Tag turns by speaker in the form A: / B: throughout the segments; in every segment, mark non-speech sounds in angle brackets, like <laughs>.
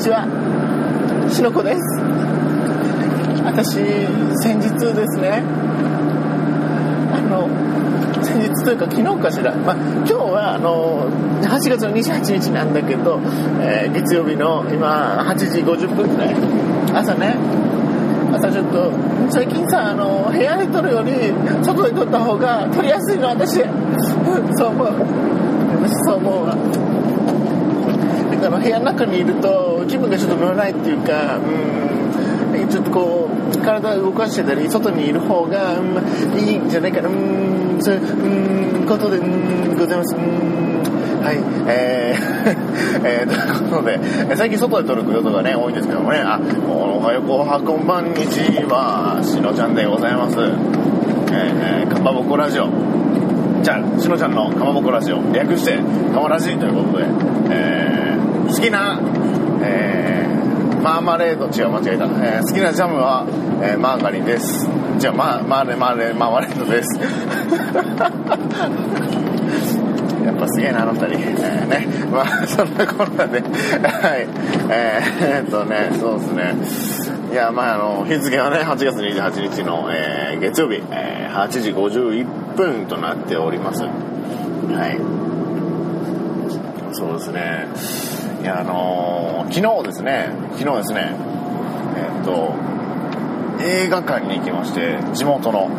A: にちは。しのこです。私先日ですね。あの先日というか昨日かしら、まあ、今日はあの8月の28日なんだけど、えー月曜日の今8時50分ぐらい。朝ね。朝ちょっと最近さあの部屋で撮るより外で撮った方が撮りやすいの私。<laughs> そう思う。私そう思うわ。だから部屋の中にいると気分がちょっと乗らないっていうかうんちょっとこう体を動かしてたり外にいる方が、うん、いいんじゃないかなうんそういううんことでうんございます。うんはいえー <laughs> えー、ということで最近外で撮ることがね多いんですけどもね。あおはようおはこんばんにちはしのちゃんでございます。えー、えかまぼこラジオ。じゃあしのちゃんのかまぼこラジオ略してかまラジということで、えー、好きな、えー、マーマレード違う間違えた、えー好きなジャムは、えーマーガリンです。違うママーレマーレマーマレードです。<laughs> やっぱすげえなあの二人、えーね。まあそんなこんなで。はい。えー、えーっとねそうですね。いやまああの日付はね8月28日の、えー月曜日、えー8時51分となっております。はい。そうですね。いやあのー昨日ですね。昨日ですね。えっと映画館に行きまして地元の。う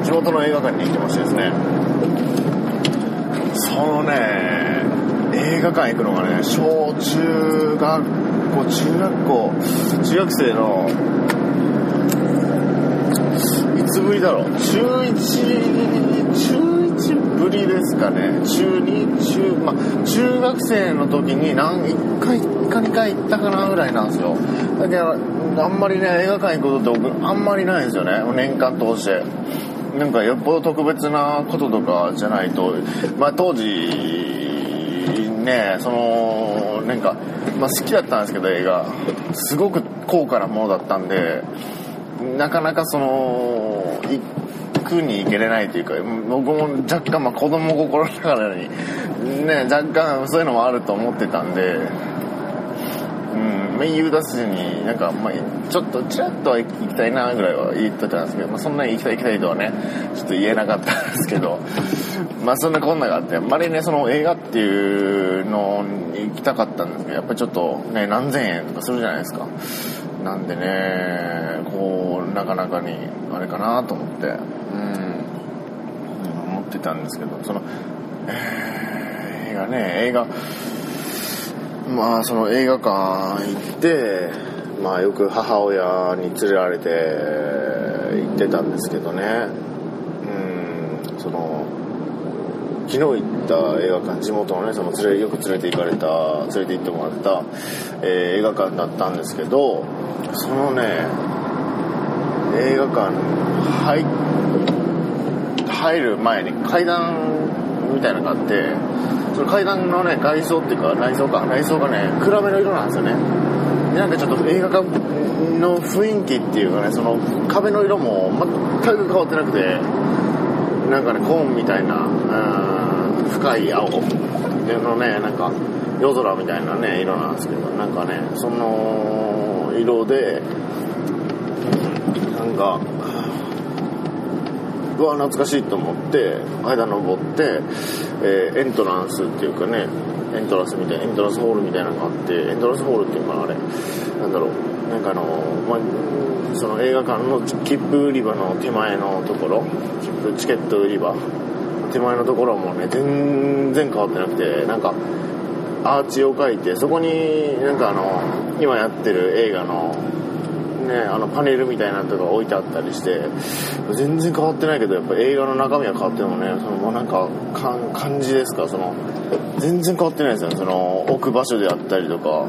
A: ん。地元の映画館に行きましてですね。そのね映画館行くのがね小中学校中学校中学生のつぶりだろ。う中1中1ぶりですかね。中2中まあ中学生の時に何1回1か2回行ったかなぐらいなんですよ。だけどあんまりね映画館行くことって僕あんまりないんですよね。年間通して。なんかよっぽど特別なこととかじゃないと。まあ当時ねそのなんか、まあ、好きだったんですけど映画。すごく高価なものだったんでなかなかそのくに行けれないというか僕も若干、まあ、子供心ながらにね若干そういうのもあると思ってたんでうん言う出すになんか、まあ、ちょっとちらっとは行きたいなぐらいは言ってたんですけど、まあ、そんなに行きたい行きたいとはねちょっと言えなかったんですけど <laughs> まあそんなこんながあってあんまりねその映画っていうのに行きたかったんですけどやっぱちょっとね何千円とかするじゃないですか。なんでねかなかにあれかなと思って。うん。思ってたんですけどその、えー映画ね映画まあその映画館行ってまあよく母親に連れられて行ってたんですけどね。うん。その昨日行った映画館地元のねその連れよく連れて行かれた連れて行ってもらった、えー映画館だったんですけどそのね映画館入入る前に階段みたいなのがあってその階段のね外装っていうか内装か内装がね暗めの色なんですよね。でなんかちょっと映画館の雰囲気っていうかねその壁の色も全く変わってなくてなんかねコーンみたいな深い青のねなんか夜空みたいなね色なんですけどなんかねその色でんかうわ懐かしいと思って階段登って、えーエントランスっていうかねエントランスみたいなエントランスホールみたいなのがあってエントランスホールっていうかあれなんだろうなんかあの、まあ、その映画館の切符売り場の手前のところ切符チケット売り場手前のところもね全然変わってなくてなんかアーチを描いてそこになんかあの今やってる映画のね、あのパネルみたいなのとか置いてあったりして全然変わってないけどやっぱ映画の中身は変わってもね。そのもうなんかかん感じですか？その全然変わってないですよね。その置く場所であったりとか。うん。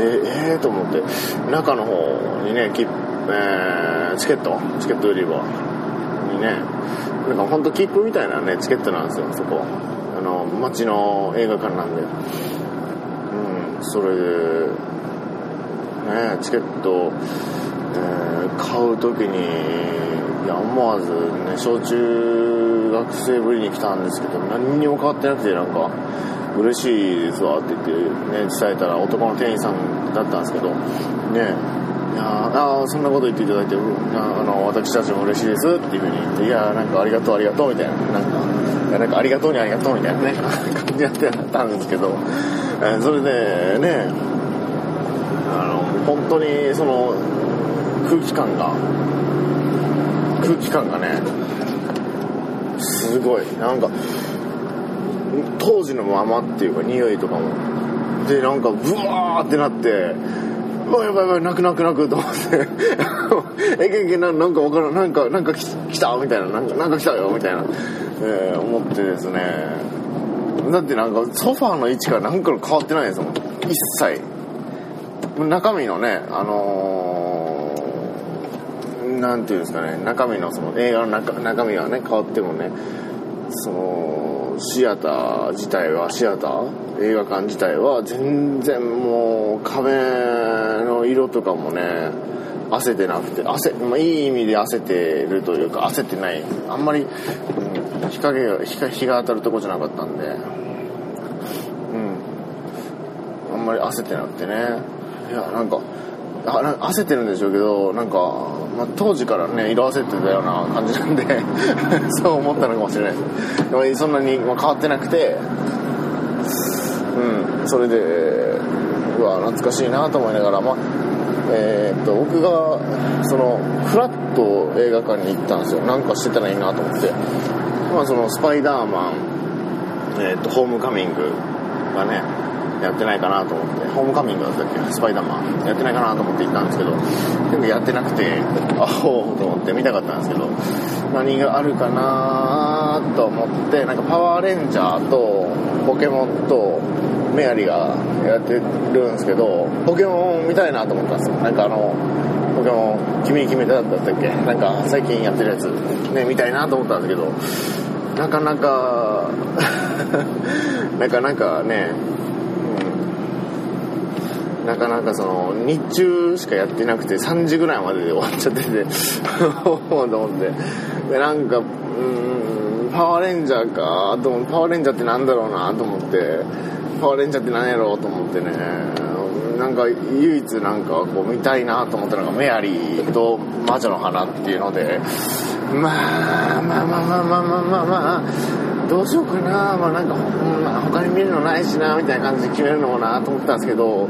A: ええー、と思って。中の方にね切符えーチケット？チケット売り場にね。なんかほんと切符みたいなねチケットなんですよそこあの街の映画館なんで。うんそれでねチケット、えー買う時にいや思わずね小中学生ぶりに来たんですけど何にも変わってなくてなんか嬉しいですわって言って、ね、伝えたら男の店員さんだったんですけどねいやあそんなこと言っていただいて、うあの私たちも嬉しいですっていうふうに言って、いやなんかありがとうありがとうみたいな、なんか、いやなんかありがとうにありがとうみたいなね、<laughs> 感じになってたんですけど、えーそれでね、本当にその空気感が、空気感がね、すごい、なんか、当時のままっていうか匂いとかも、で、なんか、ブワーってなって、うわ、やばいやばい、泣く泣く泣くと思って、<laughs> えけけな、なんかわからん、なんか、なんか来来たみたいな、なんか、なんか来たよみたいな、えー思ってですね、だってなんか、ソファーの位置からなんか変わってないですもん、一切。中身のね、あのーなんていうんですかね、中身のその映画の中中身はね、変わってもね、その、シアター自体は、シアター映画館自体は全然もう壁の色とかもね、焦ってなくて、焦、まあ、いい意味で焦ってるというか、焦ってない。あんまり、日陰、が日が当たるとこじゃなかったんで、うん。あんまり焦ってなくてね。いや、なんか、あな焦ってるんでしょうけど、なんか、まあ、当時からね、色焦ってたような感じなんで、<laughs> そう思ったのかもしれないです。でもそんなに、まあ、変わってなくて、うん、それで、うわ、懐かしいなと思いながら、まあ、えーっと、僕が、その、フラッと映画館に行ったんですよ。なんかしてたらいいなと思って。まあ、その、スパイダーマン、えーっと、ホームカミングがね、やってないかなと思って、ホームカミングだったっけスパイダーマン。やってないかなと思って行ったんですけど、でもやってなくて、あおうと思って見たかったんですけど、何があるかなと思って、なんかパワーレンジャーと、ポケモンと、メアリーがやってるんですけど、ポケモン見たいなと思ったんですよ。なんかあの、ポケモン、君に決めただったっけ？なんか最近やってるやつ、ね、見たいなと思ったんですけど、なかなか、<laughs> なかなかね、なかなかその、日中しかやってなくて3時ぐらいまでで終わっちゃってて、と思って。で、なんか、うん、パワーレンジャーか、と思パワーレンジャーってなんだろうなと思って、パワーレンジャーって何やろうと思ってね、なんか唯一なんかこう見たいなと思ったのがメアリーと魔女の花っていうので、まあ、まあまあまあまあまあまあまあ、どうしようかな、まあなんか、うんま他に見るのないしな、みたいな感じで決めるのもなと思ったんですけど、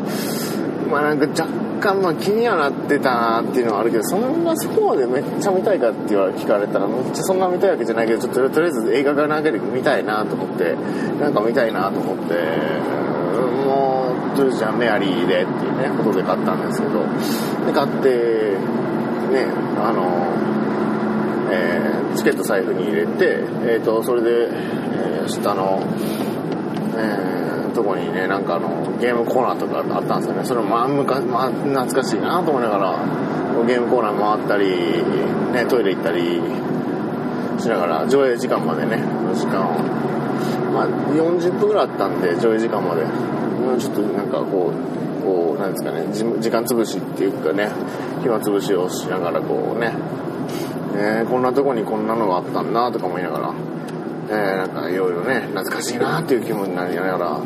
A: まあなんか若干まあ気にはなってたなっていうのはあるけど、そんなそこまでめっちゃ見たいかって言われ聞かれたら、めっちゃそんな見たいわけじゃないけど、ちょっととりあえず映画館なんかで見たいなと思って、なんか見たいなと思って、もう、とりあえずじゃあメアリーでっていうね、ことで買ったんですけど、で、買って、ね、あの、えーチケット財布に入れて、えー、とそれで、えー下の、えーとこにねなんかあのゲームコーナーとかあったんですよね。それもまあ昔、まあ、懐かしいなと思いながらゲームコーナー回ったり、ね、トイレ行ったりしながら上映時間までね時間を。まあ40分ぐらいあったんで上映時間まで。ちょっとなんかこうこうなんですかね時間潰しっていうかね暇潰しをしながらこうねね、こんなとこにこんなのがあったんだとか思いながら、えーなんかいろいろね、懐かしいなっていう気分になりながら、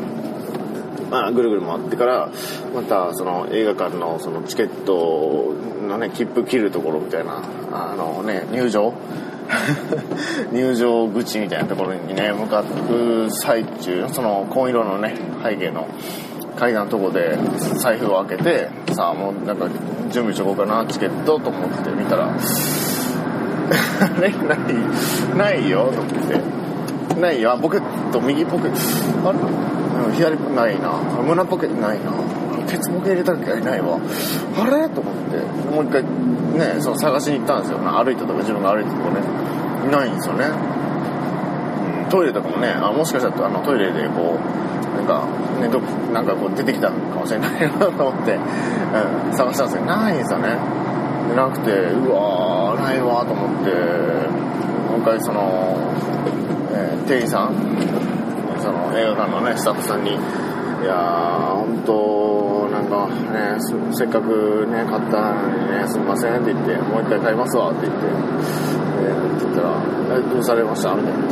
A: まあ、ぐるぐる回ってから、またその映画館のそのチケットのね、切符切るところみたいな、あのね、入場？<laughs> 入場口みたいなところにね、向かう最中、その紺色のね、背景の階段のとこで財布を開けて、さあもうなんか準備しとこうかな、チケットと思って見たら、<laughs> あれない、ないよ、と思って。ないよ、あポケット、右ポケット、あれ？うん左ポケないな。胸ポケットないな。ケツポケ入れたっけ？ないわ。あれ？と思って、もう一回ね、その探しに行ったんですよ。歩いたとか、自分が歩いたとこね。ないんですよね。トイレとかもね、あもしかしたらあのトイレでこう、なんか、ね、どなんかこう出てきたかもしれないなと思って、うん、探したんですけど、ないんですよね。でなくて、うわー、ないわと思って、もう一回その、えー店員さん、その映画館のね、スタッフさんに、いやー、本当なんかねせっかくね買ったのにねすみませんって言ってもう一回買いますわって言って、えー、って言ったら「えどうされました?」みたいな「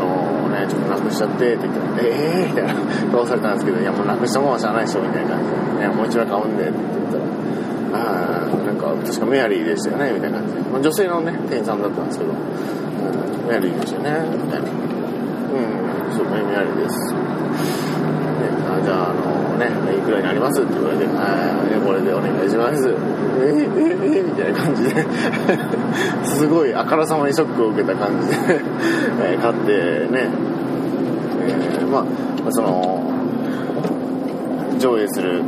A: あのねちょっとなくしちゃって」って言って「ええー、みたいな。どうされたんですけど「いやもうなくしたもんはしゃあないでしょ」みたいな感じで、ね「もう一枚買うんで」って言ったら「あなんか確かメアリーでしたよね」みたいな感じ。で、まあ、女性のね店員さんだったんですけど「うん、メアリーでしたよね」みたいな「うんそうメアリーです」あじゃあ、あのね、いくらになりますって言われて、はい、これでお願いします。えええみたいな感じで。<laughs> すごいあからさまにショックを受けた感じで。<laughs> え買ってね、えー、まあ、その、上映する、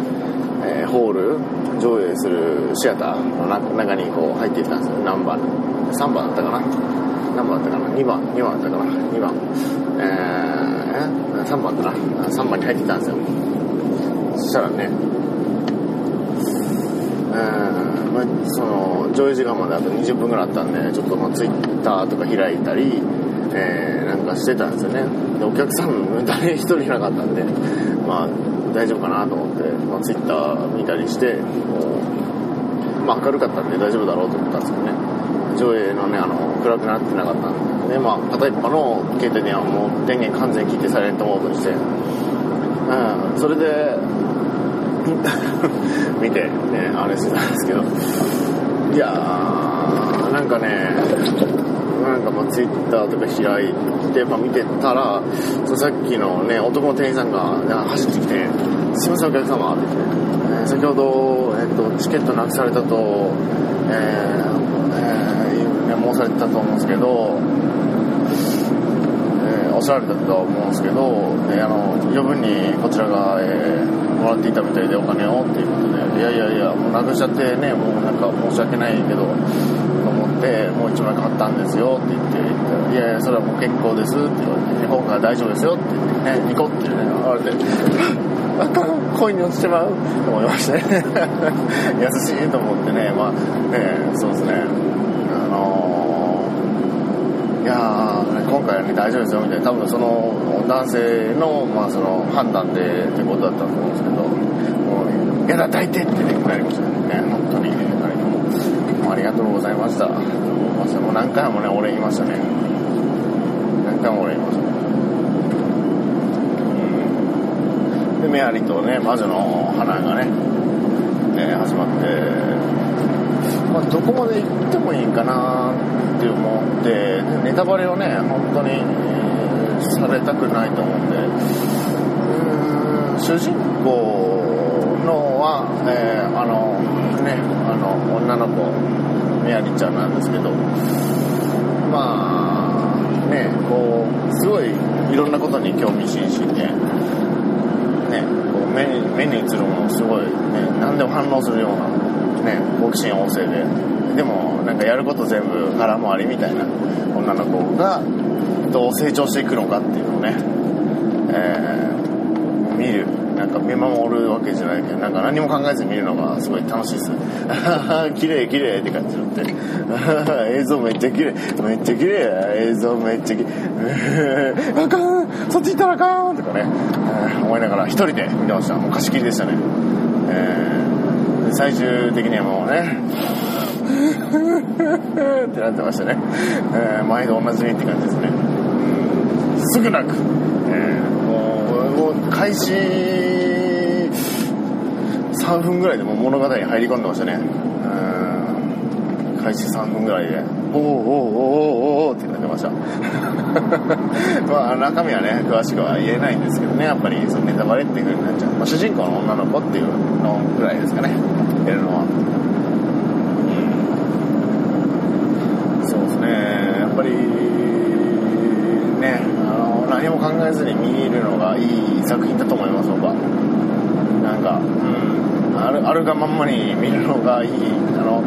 A: えー、ホール、上映するシアターの中にこう入っていったんですよ。何番 ?3 番だったかな？何番だったかな ?2 番 ?2 番だったかな ?2 番。えー、3番だな。3番に入ってたんですよ。そしたらね、えー、まあ、その、上映時間まであと20分ぐらいあったんで、ちょっとまあ、ツイッターとか開いたり、えー、なんかしてたんですよね。で、お客さん誰一人いなかったんで、まあ、大丈夫かなと思って、まあ、ツイッター見たりして、まあ、明るかったんで大丈夫だろうと思ったんですけどね。上映のね、あの、暗くなってなかったんで、で、まあ、片一方の携帯電話も電源完全に切ってサイレントモードにして、うん、それで、<laughs> 見て、ね、あれしてたんですけど、いやー、なんかね、なんかまあツイッターとか開いて、まあ、見てたら、そさっきのね、男の店員さんが走ってきて、すいませんお客様って言って、え、先ほど、えっ、と、チケットなくされたと、えーえー、申されてたと思うんですけど、えー、おっしゃられたと思うんですけど、えあの、余分にこちらが、えー、もらっていたみたいでお金をっていうことで、いやいやいや、もうなくしちゃってね、もうなんか申し訳ないけど、って、もう一枚買ったんですよって言って、いやいや、それはもう結構ですって言われて、今回は大丈夫ですよって言ってね、ニコってね、言われて、あかん、恋に落ちてまうと思いましたね。<laughs> 優しいと思ってね、まあね、そうですね。あのー、いやー、今回はね、大丈夫ですよみたいな、多分その男性の、まあその判断でってことだったと思うんですけど、もう、やだ、抱いてってね、なりましたね。本当に、もありがとうございました。もう何回もね、俺言いましたね。何回も俺言いましたね。でメアリとね魔女の花がね、えー、始まって、まあ、どこまで行ってもいいかなって思ってネタバレをね本当に、えー、されたくないと思うんでうん主人公のは、えー、あのねあの女の子メアリちゃんなんですけどまあねこうすごいいろんなことに興味津々でね、こう目に目に映るものすごい、ね、何でも反応するような、ね、好奇心旺盛で、でもなんかやること全部空回りみたいな女の子がどう成長していくのかっていうのをね、えー、見守るわけじゃないけど、なんか何も考えずに見るのがすごい楽しいです。<laughs> 綺麗綺麗って感じになって。<laughs> 映像めっちゃ綺麗。めっちゃ綺麗。映像めっちゃ綺麗。<laughs> あかんそっち行ったらあかんとかね、思いながら一人で見てました。もう貸し切りでしたね。えー、最終的にはもうね、ってなってましたね。えー、毎度おなじみって感じですね。すぐなく、えーもう開始3分ぐらいでも物語に入り込んでましたね。開始3分ぐらいで。おおおおおおってなってました。<laughs> まあ中身はね詳しくは言えないんですけどね。やっぱりそのネタバレっていう風になっちゃう、まあ、主人公の女の子っていうのぐらいですかね。やるのは。そうですね。やっぱりねあの何も考えずに見るのがいい作品だと思います僕は。なんかうん。あるあるがまんまに見るのがいいあの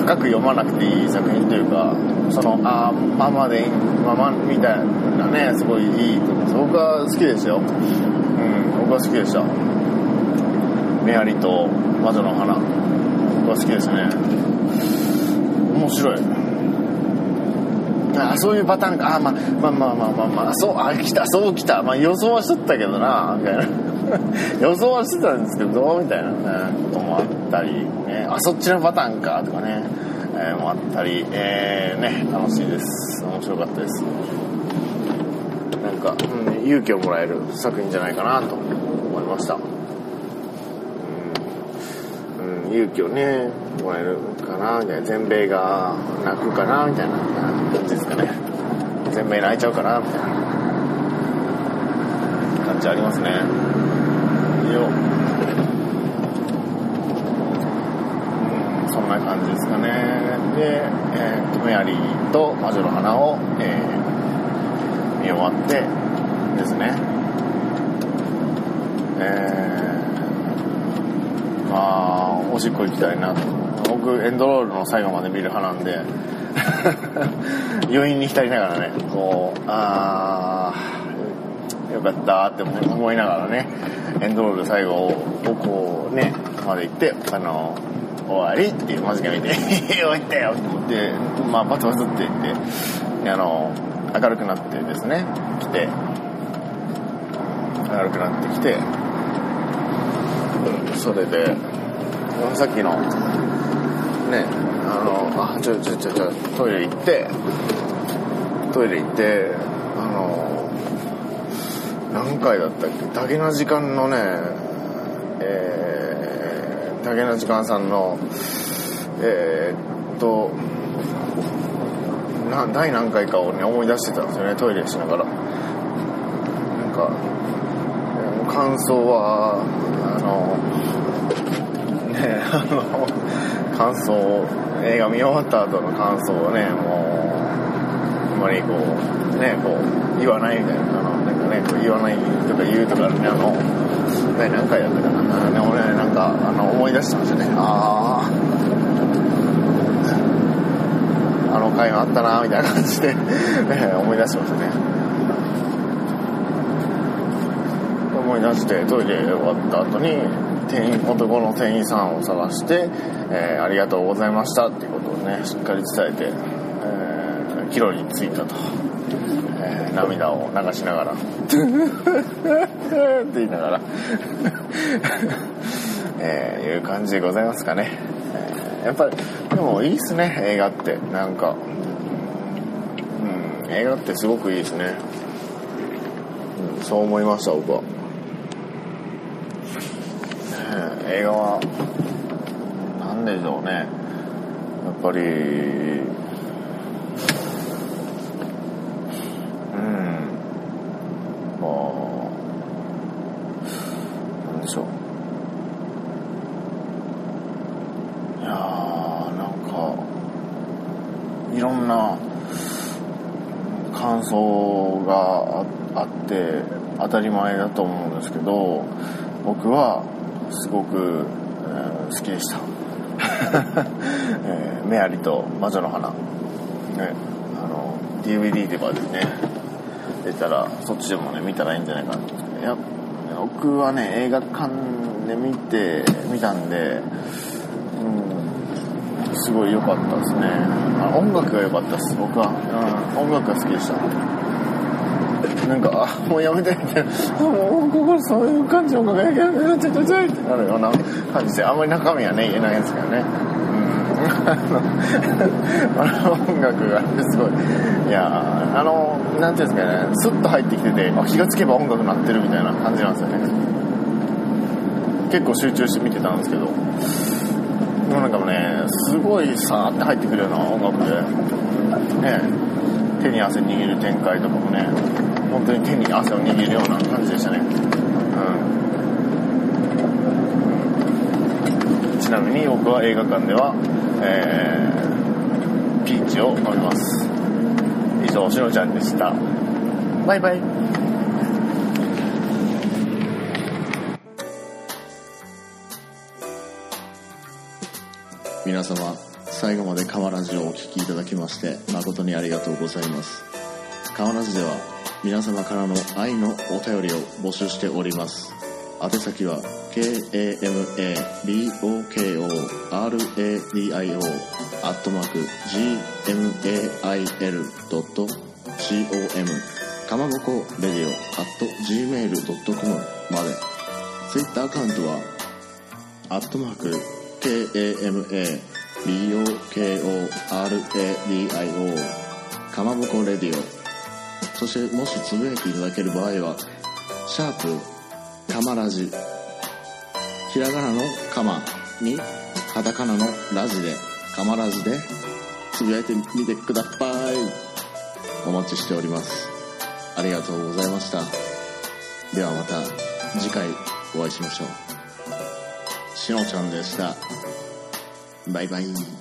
A: 深く読まなくていい作品というかそのあままでいいままみたいなねすごいいいと思います僕は好きですよ。うん僕は好きでした。メアリと魔女の花。僕は好きですね。面白い。あそういうパターンか。あまあまあまあまあまあまあそうあ来たそう来た。まあ予想はしとったけどなみたいな。<laughs> 予想はしてたんですけどどうみたいなねこともあったり、ね、あそっちのパターンかとかね、えー、もあったり、えー、ね楽しいです。面白かったです。なんか、うん、勇気をもらえる作品じゃないかなと思いました。うん、勇気をねもらえるかなみたいな。全米が泣くかなみたいな。感じですかね。全米泣いちゃうかなみたいな。感じありますねようんそんな感じですかねで、えー、とメアリーと魔女の花を、えー、見終わってですね。えー、まあおしっこ行きたいなと。僕エンドロールの最後まで見る派なんで <laughs> 余韻に浸りながらねこうあーよかったって思いながらねエンドロール最後をこうねまで行ってあの終わりっていう間近見て「おいったよ」って思ってまあバツバツって言ってあの明るくなってですね来て明るくなってきてそれでさっきのねあのあちょちょちょちょトイレ行ってトイレ行ってあの何回だったっけ？竹の時間のねえー、竹の時間さんのえー、っとな第何回かをね思い出してたんですよねトイレしながら。なんか感想はあのねあの感想映画見終わった後の感想をねもうあんまりこうねこう言わないみたいな。ね言わないとか言うとかねあの第何回やったかな。ね俺なんかあの思い出してましたね。あああの回があったなみたいな感じで、ね、思い出しましたね。思い出してトイレ終わった後に店員男の店員さんを探して、えー、ありがとうございましたっていうことをねしっかり伝えて、えー、帰路に着いたと、涙を流しながら。<laughs> って言いながら。<laughs> えー、いう感じでございますかね、えー、やっぱりでもいいっすね映画って。なんかうん映画ってすごくいいですね、うん、そう思いました僕は。映画は何でしょうね。やっぱりうんまあ何でしょういやーなんかいろんな感想があって当たり前だと思うんですけど僕はすごく、えー、好きでした、<laughs> えー、メアリと魔女の花、ね、あの DVD ではでね出たらそっちでもね見たらいいんじゃないかなと思うんですけどいや僕はね映画館で見て見たんですごい良かったですね。あ音楽が良かったです僕は、うん、音楽が好きでした。なんか、あ、もうやめてみたいな、もう、ここそういう感じの音楽が、ちょちょちょいって。なるような感じで、あんまり中身はね、言えないんですけどね。うん。<laughs> あの、音楽がすごい、いや、あの、なんていうんですかね、スッと入ってきてて、あ、気がつけば音楽鳴ってるみたいな感じなんですよね。結構集中して見てたんですけど、でもなんかもね、すごいさーって入ってくるような音楽で、ね、手に汗握る展開とかもね、本当に手に汗を握るような感じでしたね。うん。ちなみに僕は映画館では、えー、ピーチを飲みます。以上、しのちゃんでした。バイバイ。皆様、最後まで河ラジをお聴きいただきまして誠にありがとうございます。河ラジでは皆様からの愛のお便りを募集しております。宛先は k-a-m-a-b-o-k-o-r-a-d-i-o アットマーク gmail.com かまぼこレディオ at gmail.com まで Twitter アカウントは、アットマーク、KAMABOKORADIO、かまぼこレディオ。そして、もしつぶやいていただける場合は、シャープ、かまラジ。ひらがなのかまに、カタカナのラジで、かまラジで、つぶやいてみてください。お待ちしております。ありがとうございました。ではまた次回お会いしましょう。しのちゃんでした。バイバイ。